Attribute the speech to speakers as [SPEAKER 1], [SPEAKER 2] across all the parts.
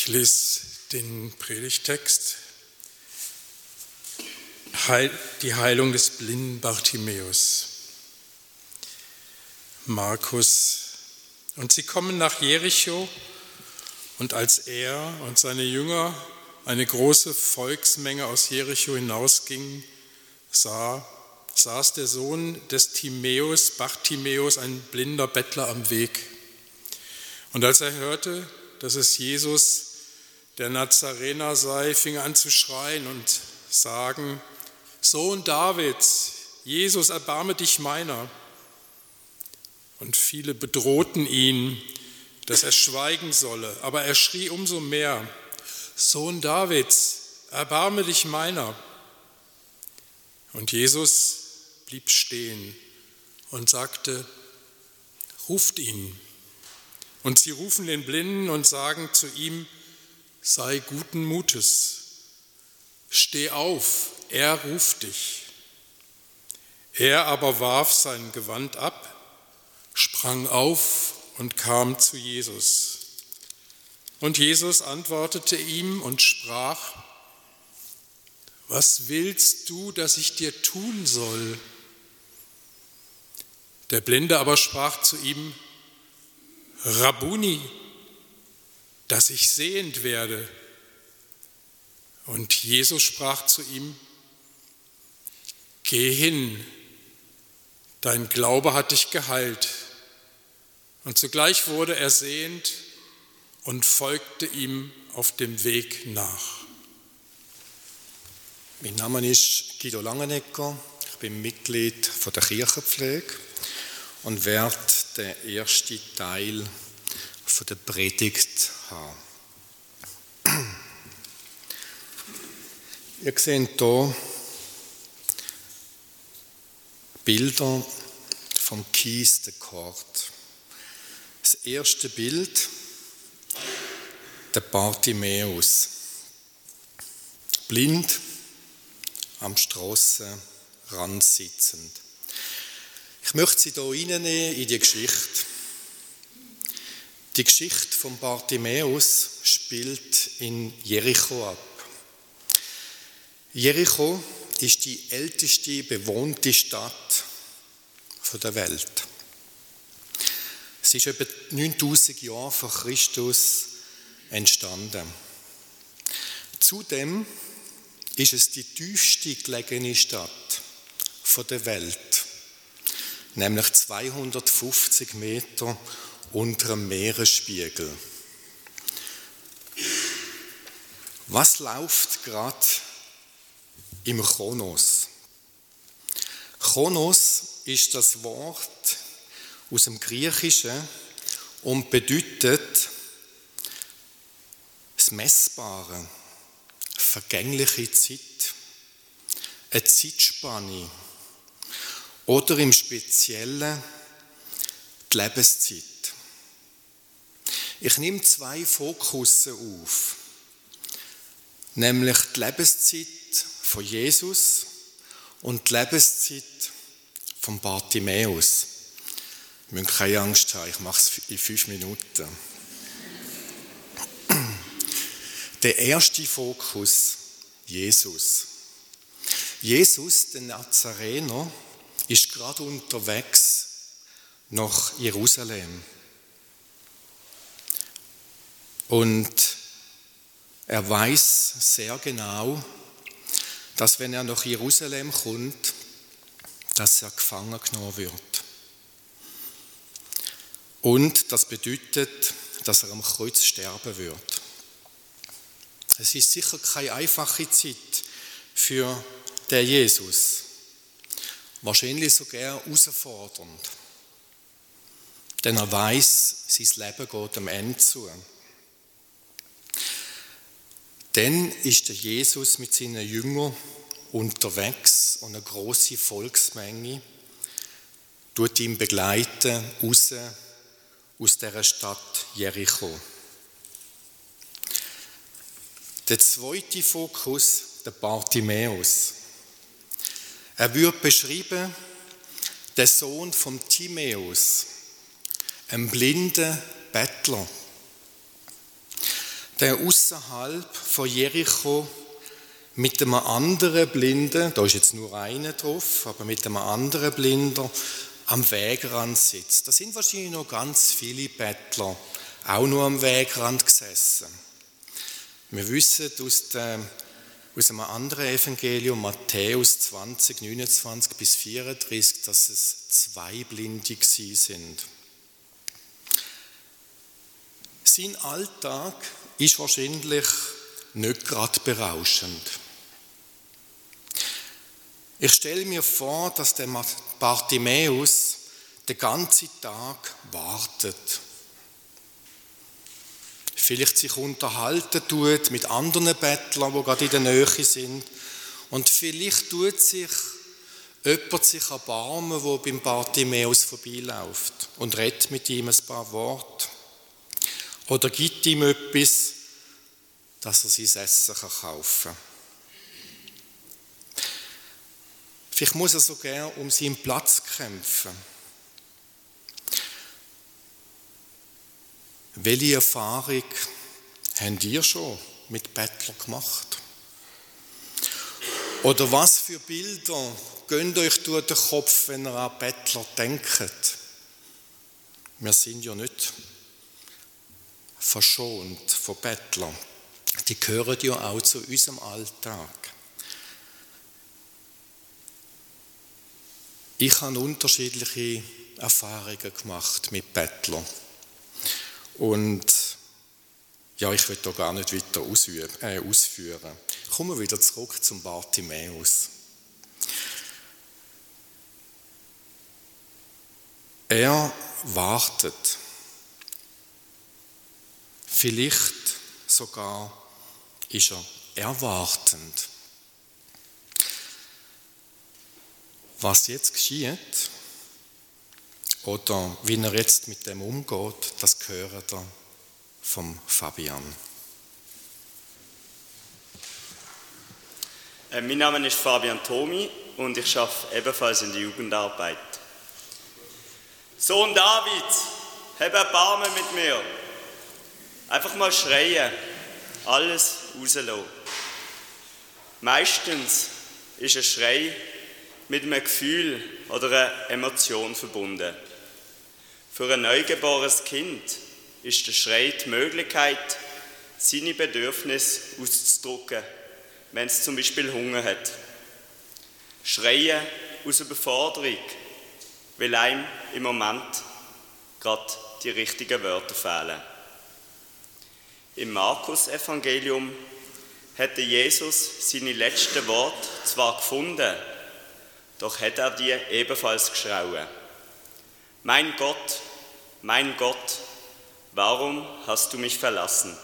[SPEAKER 1] Ich lese den Predigtext, die Heilung des blinden Bartimäus. Markus. Und sie kommen nach Jericho, und als er und seine Jünger eine große Volksmenge aus Jericho hinausgingen, sah, saß der Sohn des Timäus, Bartimäus, ein blinder Bettler am Weg. Und als er hörte, dass es Jesus, der Nazarener sei, fing an zu schreien und sagen, Sohn Davids, Jesus, erbarme dich meiner. Und viele bedrohten ihn, dass er schweigen solle, aber er schrie umso mehr, Sohn Davids, erbarme dich meiner. Und Jesus blieb stehen und sagte, ruft ihn. Und sie rufen den Blinden und sagen zu ihm, sei guten Mutes, steh auf, er ruft dich. Er aber warf sein Gewand ab, sprang auf und kam zu Jesus. Und Jesus antwortete ihm und sprach, was willst du, dass ich dir tun soll? Der Blinde aber sprach zu ihm, Rabuni, dass ich sehend werde. Und Jesus sprach zu ihm, Geh hin, dein Glaube hat dich geheilt. Und zugleich wurde er sehend und folgte ihm auf dem Weg nach.
[SPEAKER 2] Mein Name ist Guido Langenegger, ich bin Mitglied von der Kirchenpflege und werde den ersten Teil von der Predigt Ihr seht hier Bilder vom Kies de Kort. Das erste Bild, der Bartimäus. Blind, am Strassenrand sitzend. Ich möchte Sie hier reinnehmen in die Geschichte. Die Geschichte von Bartimäus spielt in Jericho ab. Jericho ist die älteste bewohnte Stadt der Welt. Sie ist etwa 9000 Jahre vor Christus entstanden. Zudem ist es die tiefste gelegene Stadt der Welt, nämlich 250 Meter unter dem Meeresspiegel. Was läuft gerade im Chronos? Chronos ist das Wort aus dem Griechischen und bedeutet das Messbare, vergängliche Zeit, eine Zeitspanne oder im Speziellen die Lebenszeit. Ich nehme zwei Fokusse auf, nämlich die Lebenszeit von Jesus und die Lebenszeit von Bartimäus. Wir müssen keine Angst haben, ich mache es in fünf Minuten. Der erste Fokus, Jesus. Jesus, der Nazarener, ist gerade unterwegs nach Jerusalem. Und er weiß sehr genau, dass wenn er nach Jerusalem kommt, dass er gefangen genommen wird. Und das bedeutet, dass er am Kreuz sterben wird. Es ist sicher keine einfache Zeit für den Jesus. Wahrscheinlich sogar herausfordernd. Denn er weiß, sein Leben geht am Ende zu. Dann ist der Jesus mit seinen Jüngern unterwegs und eine große Volksmenge tut ihn begleiten raus aus der Stadt Jericho. Der zweite Fokus, der Bartimäus. Er wird beschrieben, der Sohn von Timäus, ein blinder Bettler. Der außerhalb von Jericho mit einem anderen Blinden, da ist jetzt nur einer drauf, aber mit einem anderen Blinder am Wegrand sitzt. Da sind wahrscheinlich noch ganz viele Bettler auch nur am Wegrand gesessen. Wir wissen aus, dem, aus einem anderen Evangelium, Matthäus 20, 29 bis 34, dass es zwei Blinde sind. Sein Alltag ist wahrscheinlich nicht gerade berauschend. Ich stelle mir vor, dass der Bartimäus den ganzen Tag wartet. Vielleicht sich unterhalten tut mit anderen Bettlern, die gerade in der Nähe sind. Und vielleicht tut sich jemand sich erbarmen, der beim Bartimäus vorbeiläuft und redet mit ihm ein paar Worte. Oder gibt ihm etwas, dass er sein Essen kaufen kann. Vielleicht muss er sogar um seinen Platz kämpfen. Welche Erfahrung habt ihr schon mit Bettler gemacht? Oder was für Bilder gehen euch durch den Kopf, wenn ihr an Bettler denkt? Wir sind ja nicht verschont von Bettlern. Die gehören ja auch zu unserem Alltag. Ich habe unterschiedliche Erfahrungen gemacht mit Bettlern. Und ja, ich will da gar nicht weiter äh, ausführen. Kommen wir wieder zurück zum Bartimäus. Er wartet. Vielleicht sogar ist er erwartend. Was jetzt geschieht oder wie er jetzt mit dem umgeht, das gehört er vom Fabian.
[SPEAKER 3] Äh, mein Name ist Fabian Tomi und ich arbeite ebenfalls in der Jugendarbeit. Sohn David, hab Erbarmen mit mir. Einfach mal schreien, alles rauslassen. Meistens ist ein Schrei mit einem Gefühl oder einer Emotion verbunden. Für ein neugeborenes Kind ist der Schrei die Möglichkeit, seine Bedürfnisse auszudrücken, wenn es zum Beispiel Hunger hat. Schreien aus Überforderung, weil einem im Moment gerade die richtigen Wörter fehlen. Im Markus-Evangelium hätte Jesus seine letzten Worte zwar gefunden, doch hätte er die ebenfalls geschrauen. Mein Gott, mein Gott, warum hast du mich verlassen?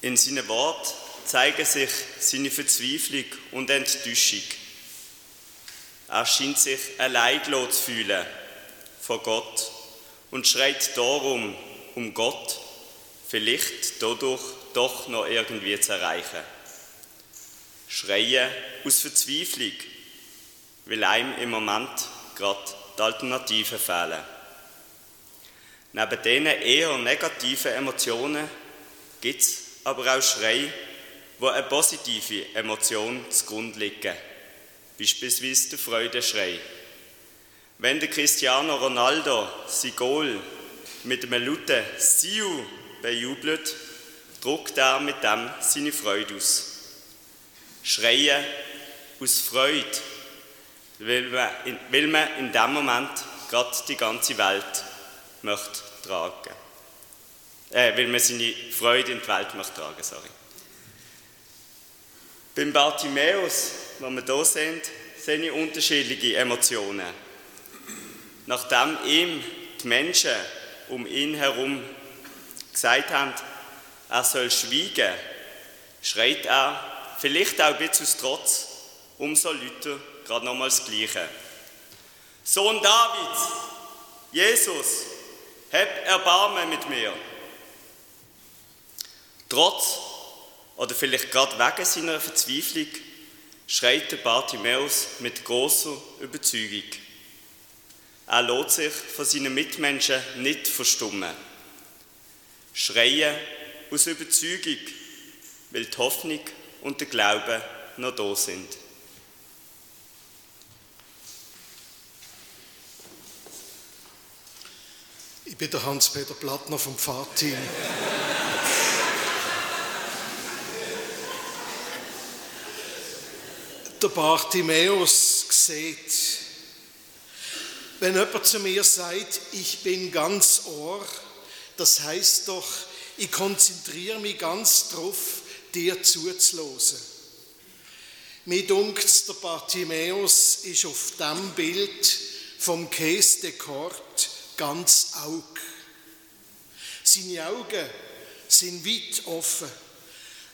[SPEAKER 3] In seinem Wort zeigen sich seine Verzweiflung und Enttäuschung. Er scheint sich allein zu fühlen vor Gott und schreit darum, um Gott vielleicht dadurch doch noch irgendwie zu erreichen. Schreien aus Verzweiflung, weil einem im Moment gerade die Alternativen fehlen. Neben diesen eher negativen Emotionen gibt es aber auch Schreie, wo eine positive Emotion zugrunde liegen. Beispielsweise der Freudeschrei. Wenn der Cristiano Ronaldo sein Goal mit einem lauten Siu bejubelt, drückt er mit dem seine Freude aus. Schreien aus Freude, weil man in, weil man in dem Moment gerade die ganze Welt möchte tragen. Äh, weil man seine Freude in die Welt möchte tragen, sorry. Beim Bartimäus, wo wir hier sind, sehe ich unterschiedliche Emotionen. Nachdem ihm die Menschen um ihn herum gesagt haben, er soll schweigen, schreit er, vielleicht auch ein bisschen aus Trotz, umso lauter gerade nochmal das Gleiche. Sohn Davids, Jesus, hab Erbarmen mit mir. Trotz oder vielleicht gerade wegen seiner Verzweiflung schreit der Bartimäus mit großer Überzeugung. Er lässt sich von seinen Mitmenschen nicht verstummen. schreien aus Überzeugung, weil die Hoffnung und der Glaube noch da sind.
[SPEAKER 4] Ich bin der Hans-Peter Plattner vom Fahrteam. der Bartimäus sieht, wenn jemand zu mir sagt, ich bin ganz Ohr, das heißt doch, ich konzentriere mich ganz darauf, dir zuzulassen. Mir dunkt der Bartimäus ist auf dem Bild vom Käse de Kort ganz Aug. Seine Augen sind weit offen.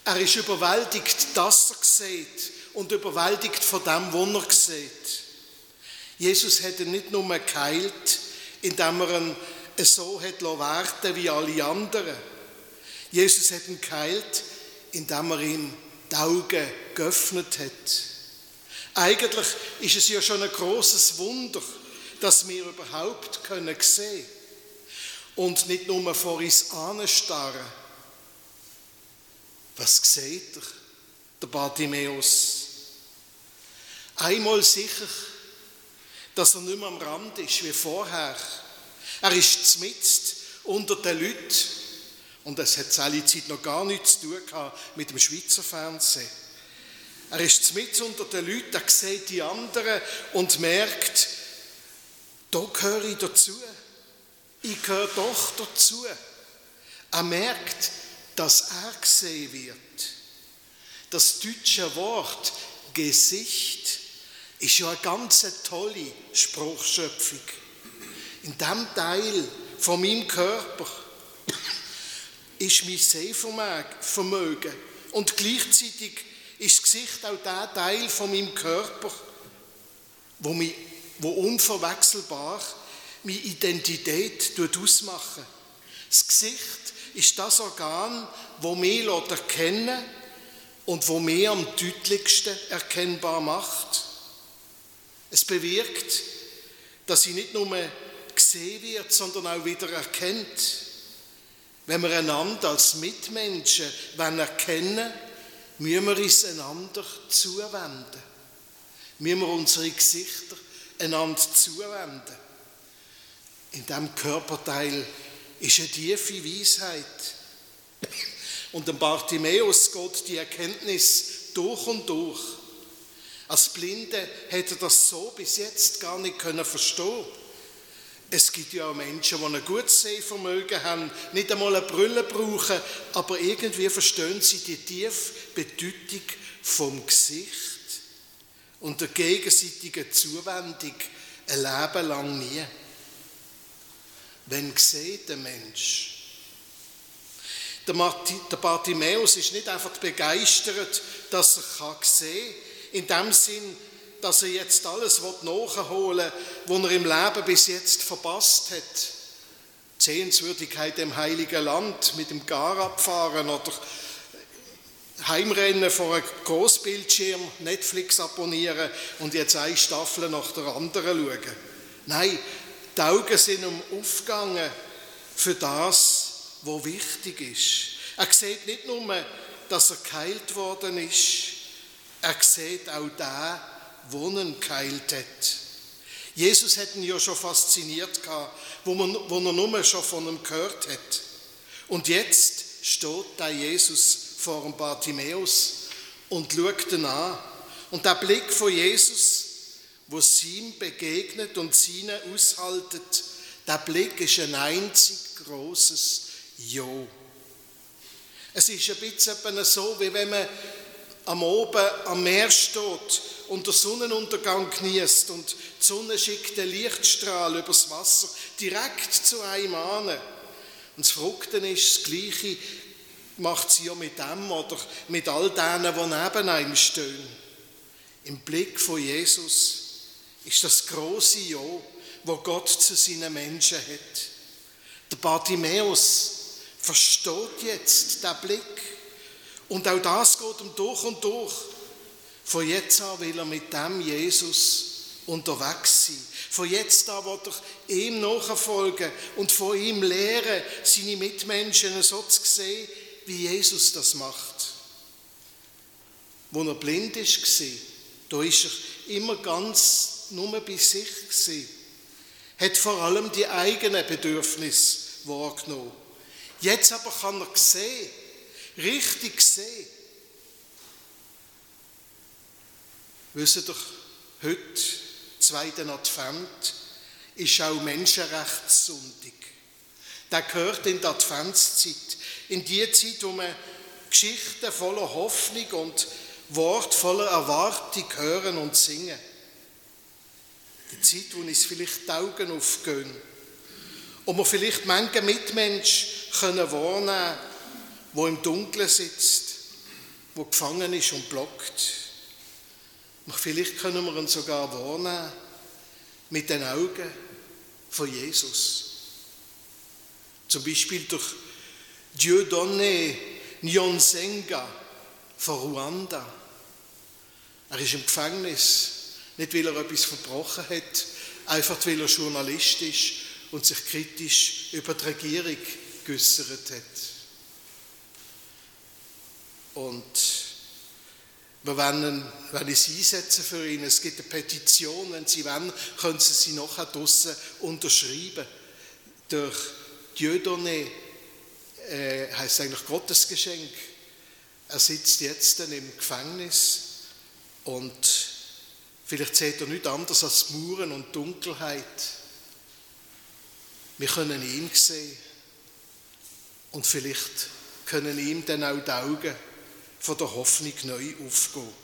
[SPEAKER 4] Er ist überwältigt, dass er sieht und überwältigt von dem, was er sieht. Jesus ihn nicht nur geheilt, indem er ihn so hat werden wie alle anderen. Jesus hat ihn geheilt, indem er ihm die Augen geöffnet hat. Eigentlich ist es ja schon ein großes Wunder, dass wir überhaupt können sehen und nicht nur vor uns anstarren. Was sieht er, der Bartimäus? Einmal sicher, dass er nicht mehr am Rand ist wie vorher. Er ist zmitzt unter den Leuten und es hat alle Zeit noch gar nichts zu tun mit dem Schweizer Fernsehen. Er ist mit unter den Leuten, er sieht die anderen und merkt, da gehöre ich dazu. Ich gehöre doch dazu. Er merkt, dass er gesehen wird. Das deutsche Wort Gesicht ist ja eine ganz tolle Spruchschöpfung. In dem Teil von meinem Körper ist mein Sehvermögen und gleichzeitig ist das Gesicht auch der Teil von meinem Körper, wo, mich, wo unverwechselbar meine Identität ausmachen Das Gesicht ist das Organ, wo mich erkennen und wo mich am deutlichsten erkennbar macht. Es bewirkt, dass sie nicht nur gesehen wird, sondern auch wieder erkennt. Wenn wir einander als Mitmenschen erkennen müssen wir uns einander zuwenden. Müssen wir unsere Gesichter einander zuwenden. In diesem Körperteil ist eine tiefe Weisheit. Und dem Bartimäus geht die Erkenntnis durch und durch. Als Blinde hätte er das so bis jetzt gar nicht können verstehen. Es gibt ja auch Menschen, die ein gutes Sehvermögen haben, nicht einmal eine Brille brauchen, aber irgendwie verstehen sie die tiefe Bedeutung vom Gesicht und der gegenseitigen Zuwendung ein Leben lang nie. Wenn sieht der Mensch, der Bartimäus ist nicht einfach begeistert, dass er sehen kann, in dem Sinn, dass er jetzt alles nachholen will, was er im Leben bis jetzt verpasst hat. Die Sehenswürdigkeit im Heiligen Land mit dem Gar abfahren oder Heimrennen vor einem Großbildschirm, Netflix abonnieren und jetzt eine Staffel nach der anderen schauen. Nein, die Augen sind um aufgegangen für das, was wichtig ist. Er sieht nicht nur, dass er geheilt worden ist, er sieht auch da, wo ihn geheilt hat. Jesus hat ihn ja schon fasziniert, wo, man, wo er nur schon von ihm gehört hat. Und jetzt steht da Jesus vor dem Bartimäus und schaut ihn an. Und der Blick von Jesus, wo ihm begegnet und seine aushaltet, der Blick ist ein einzig großes Jo. Es ist ein bisschen so, wie wenn man am Oben am Meer steht und der Sonnenuntergang genießt und die Sonne schickt den Lichtstrahl übers Wasser direkt zu einem an. Und das Verrückte ist, das Gleiche macht sie ja mit dem oder mit all denen, die neben einem stehen. Im Blick von Jesus ist das große Ja, wo Gott zu seinen Menschen hat. Der Bartimäus versteht jetzt den Blick und auch das geht ihm durch und durch. Von jetzt an will er mit dem Jesus unterwegs sein. Von jetzt an wird er ihm nachfolgen und von ihm lehren, seine Mitmenschen so zu sehen, wie Jesus das macht. Wo er blind war, da ist er immer ganz nur bei sich gewesen. Hat vor allem die eigenen Bedürfnisse wahrgenommen. Jetzt aber kann er sehen, richtig sehen. Wissen doch, heute, zweiten Advent, ist auch Menschenrechtssonntag. Der gehört in die Adventszeit, in die Zeit, wo man Geschichten voller Hoffnung und Wort voller Erwartung hören und singen. Die Zeit, wo uns vielleicht die Augen aufgehen und wir vielleicht manchen Mitmensch können wahrnehmen wo im Dunkeln sitzt, wo gefangen ist und blockt. Vielleicht können wir ihn sogar wahrnehmen mit den Augen von Jesus. Zum Beispiel durch Dieudonné Nyonsenga von Ruanda. Er ist im Gefängnis, nicht weil er etwas verbrochen hat, einfach weil er Journalist ist und sich kritisch über die Regierung geäußert hat. Und wir werden, werden uns einsetzen für ihn. Es gibt eine Petition, wenn Sie wollen, können Sie sie nachher draussen unterschreiben. Durch Dieudonné äh, heißt eigentlich Gottesgeschenk. Er sitzt jetzt dann im Gefängnis und vielleicht sieht er nicht anders als Muren und Dunkelheit. Wir können ihn sehen und vielleicht können ihm dann auch die Augen von der Hoffnung neu aufgehen.